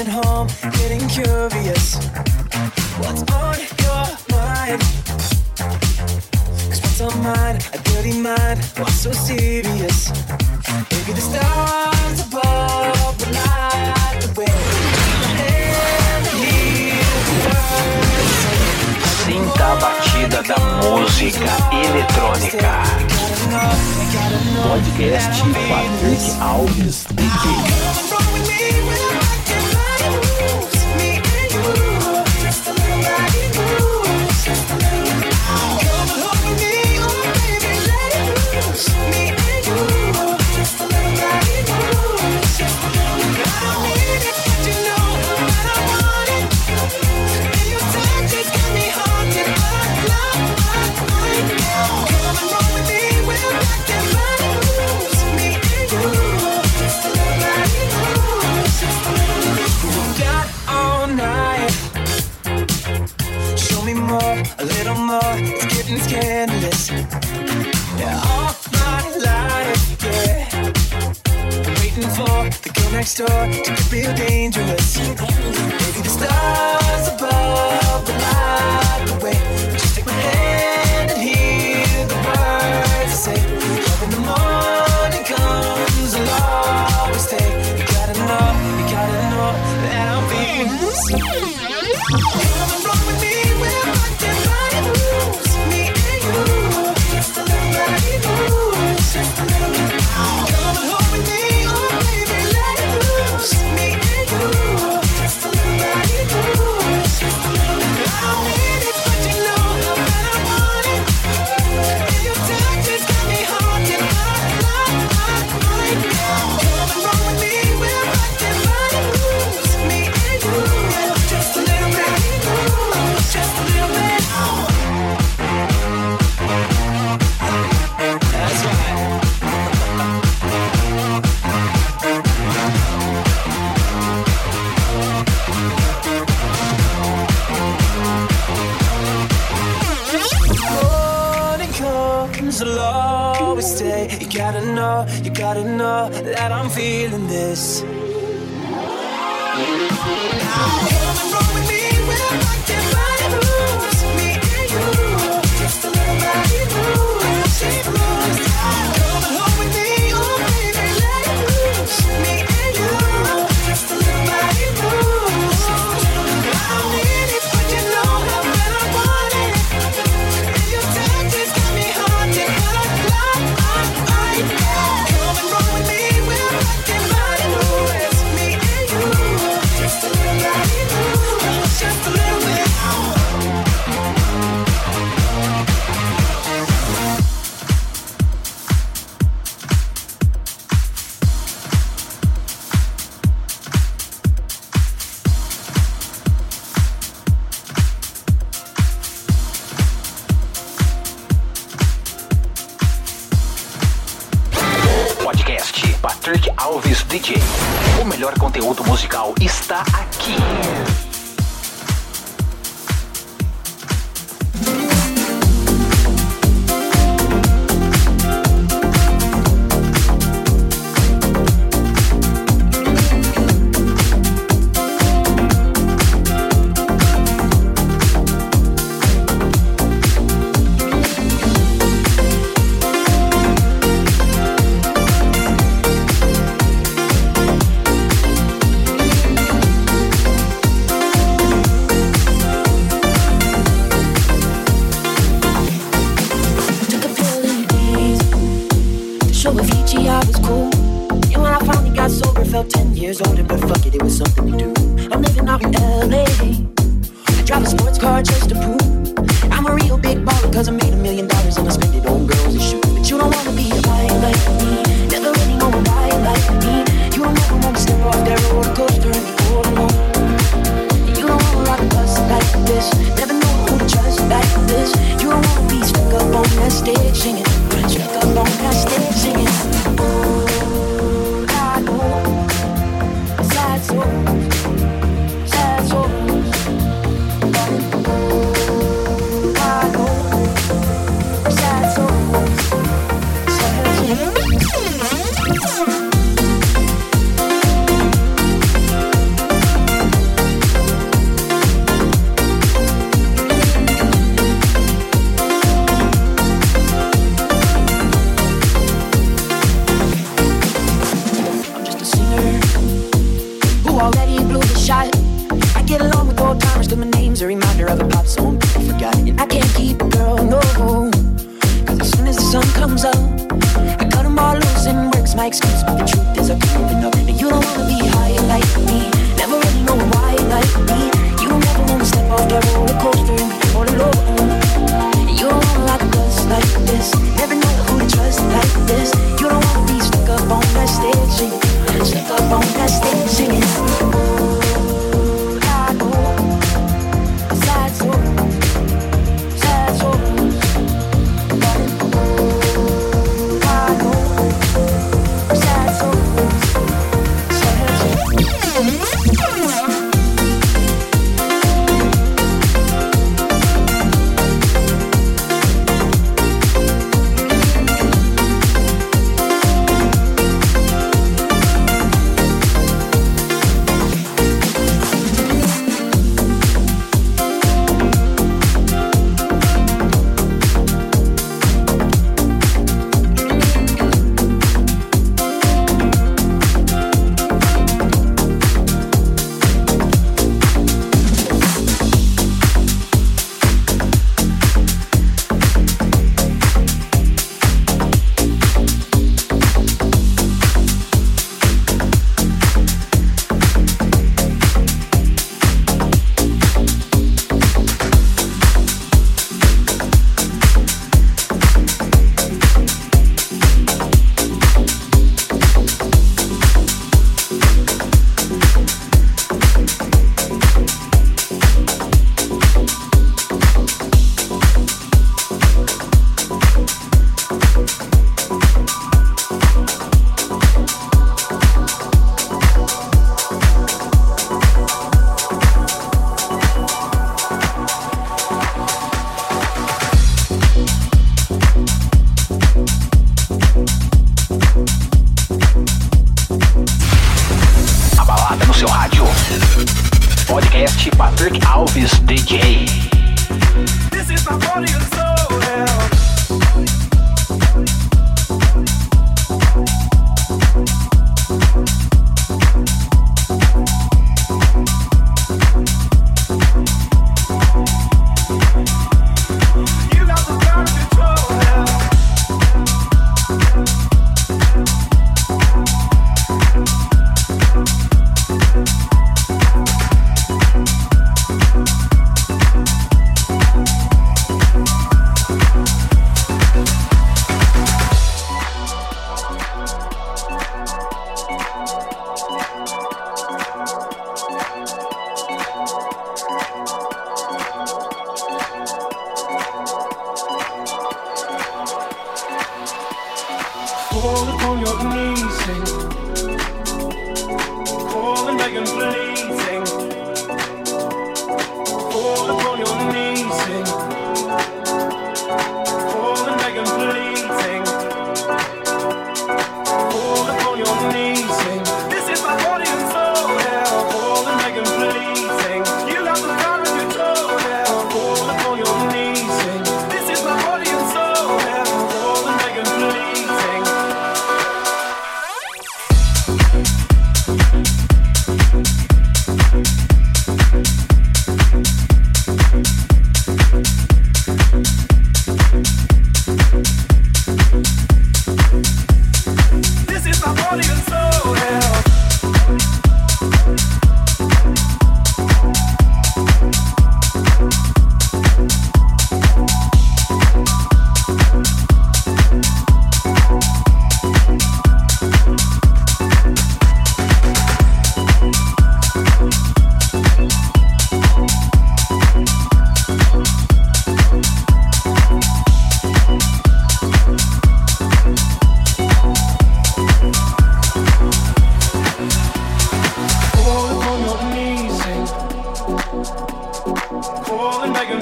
at home, getting curious. What's on your mind? Cause what's on mine, a dirty mind, what's so serious? Maybe the stars above will light the way. Sinta a batida da música eletrônica. Podcast Patrick Alves DJ.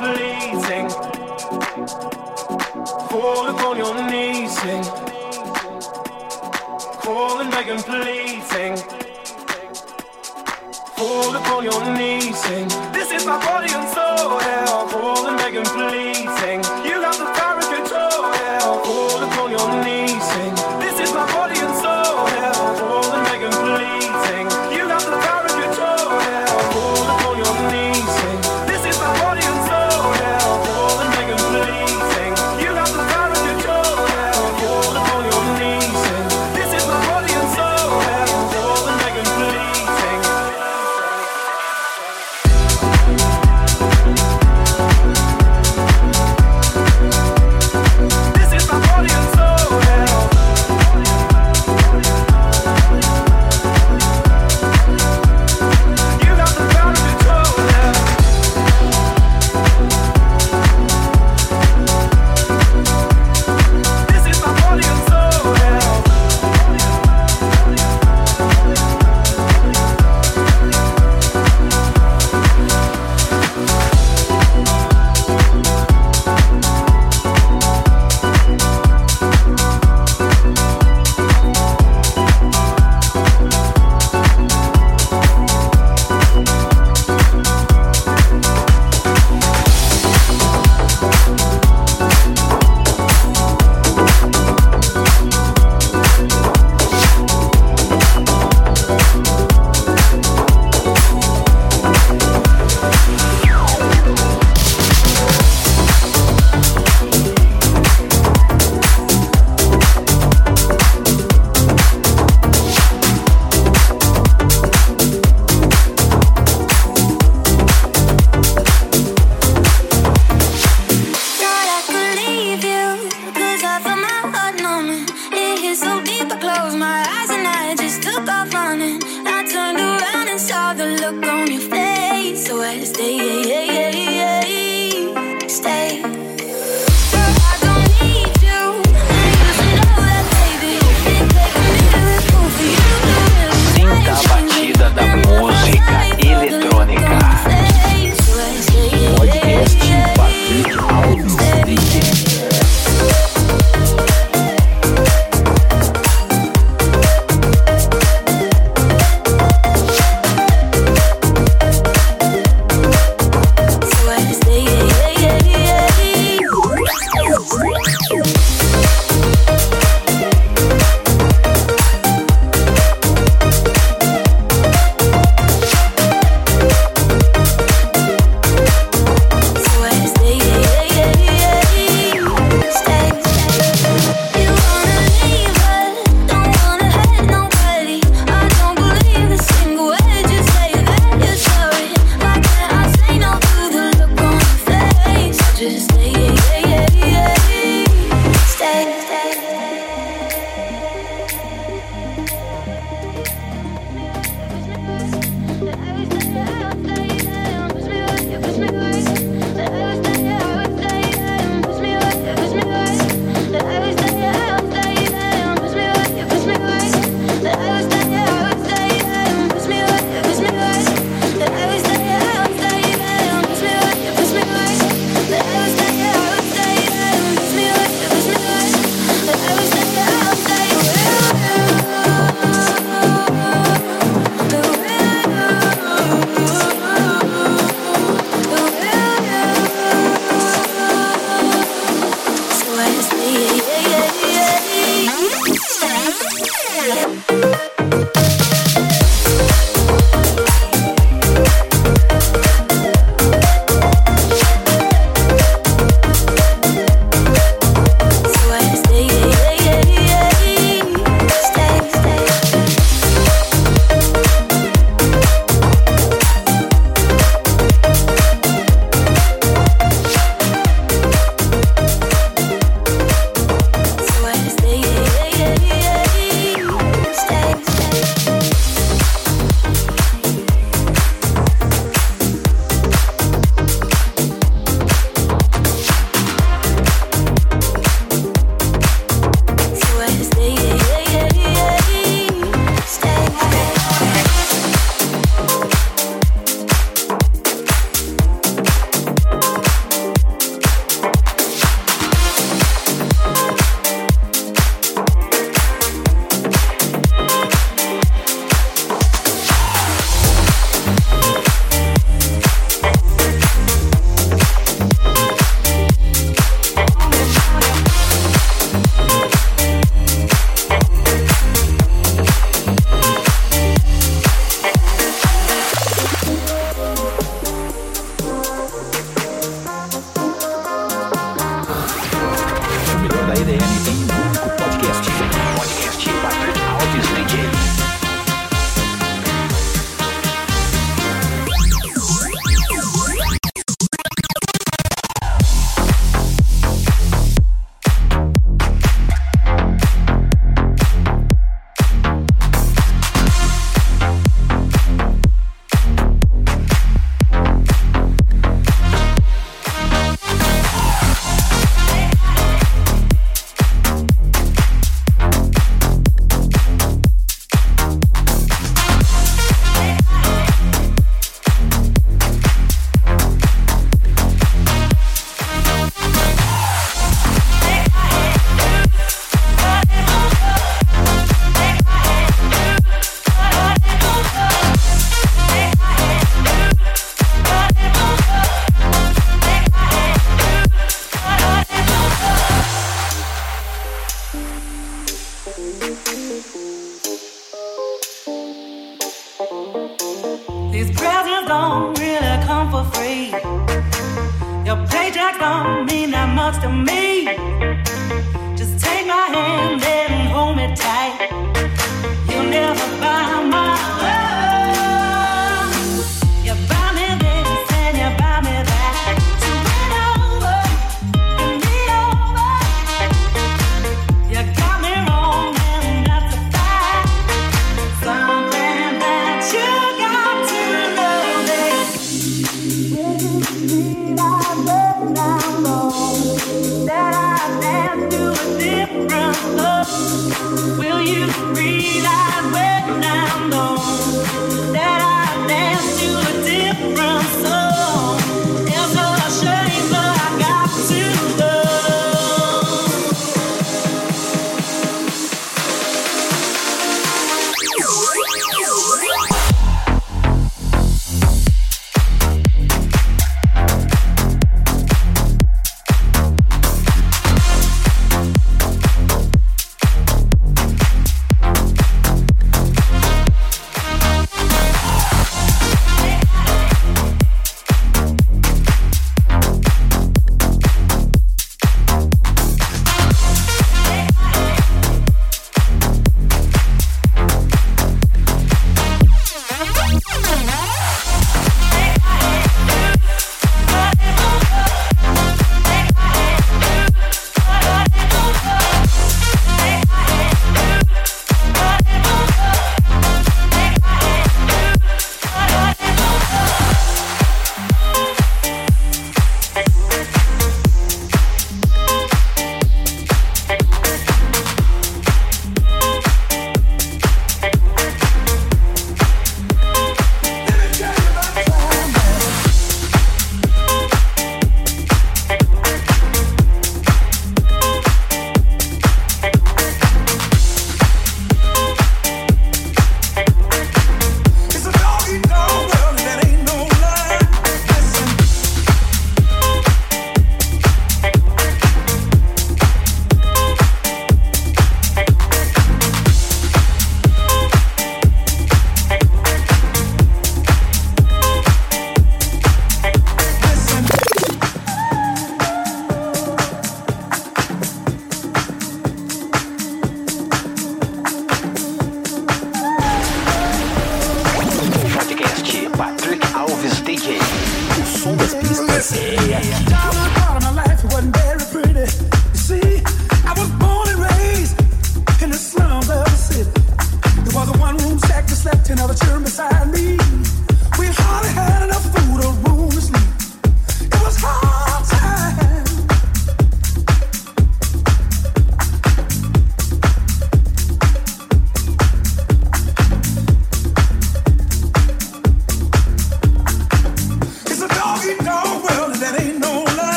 fleeting. Fall upon your knees, sing. Calling, begging, pleading. Fall upon your knees, sing. This is my body and soul. Yeah, calling, begging, pleading.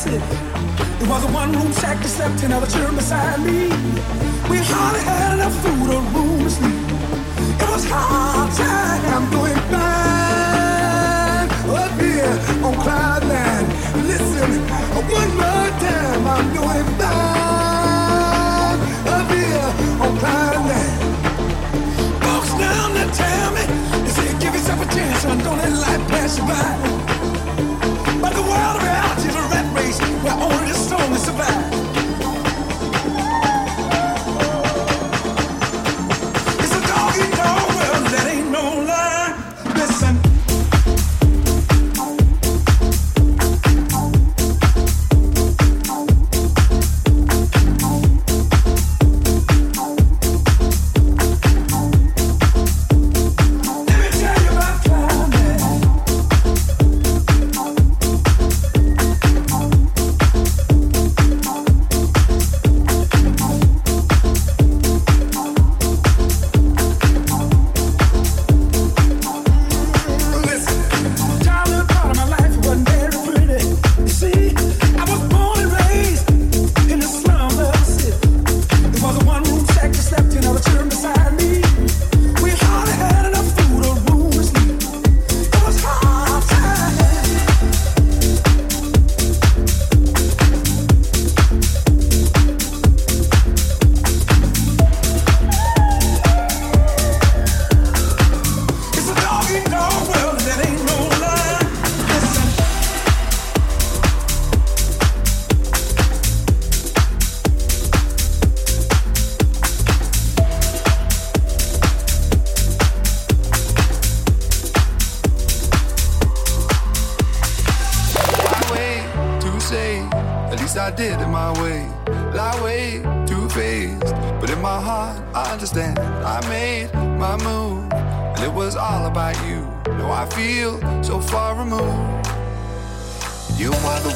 acid. It was a one room shack except another chair beside me. We hardly had enough food or room to sleep. It was hard time going blind up here on cloud nine. Listen, one more time I'm going blind up here on cloud nine. Folks down there tell me, they say give yourself a chance, I'm gonna let pass you by the world around is a rat race where only the strong survive.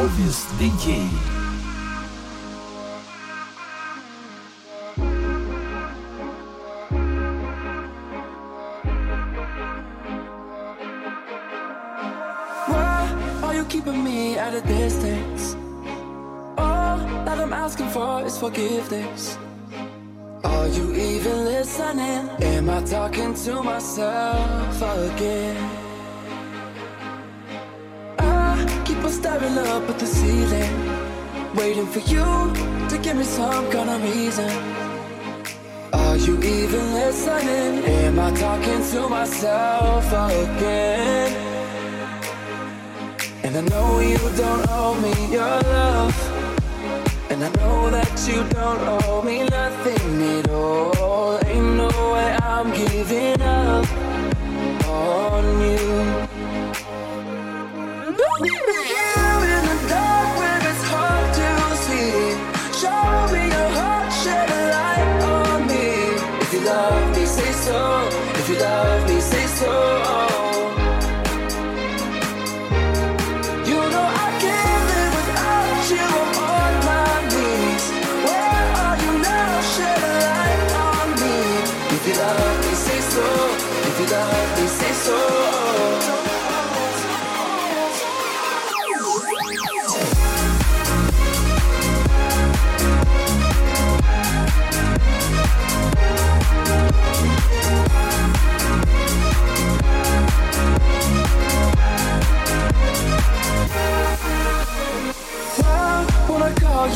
Alves DJ. keeping me at a distance. All that I'm asking for is forgiveness. Are you even listening? Am I talking to myself again? Staring up at the ceiling, waiting for you to give me some kind of reason. Are you even listening? Am I talking to myself again? And I know you don't owe me your love. And I know that you don't owe me nothing at all. Ain't no way I'm giving up love me, say so.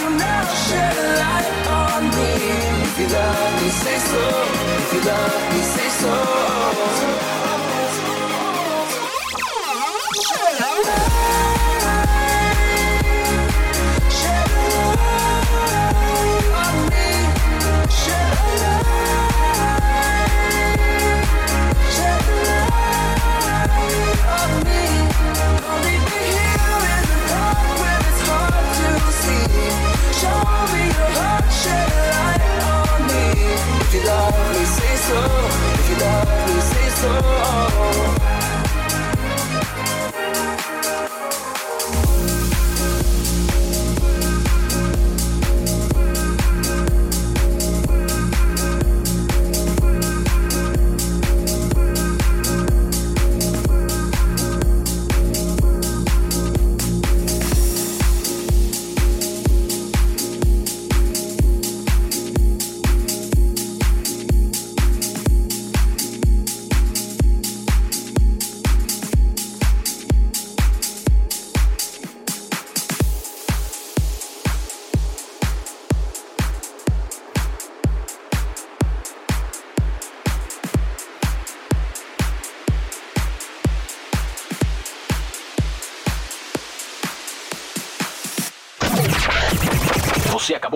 You now? Shed a light on me. If you love me, say so. If you love me, say so. So.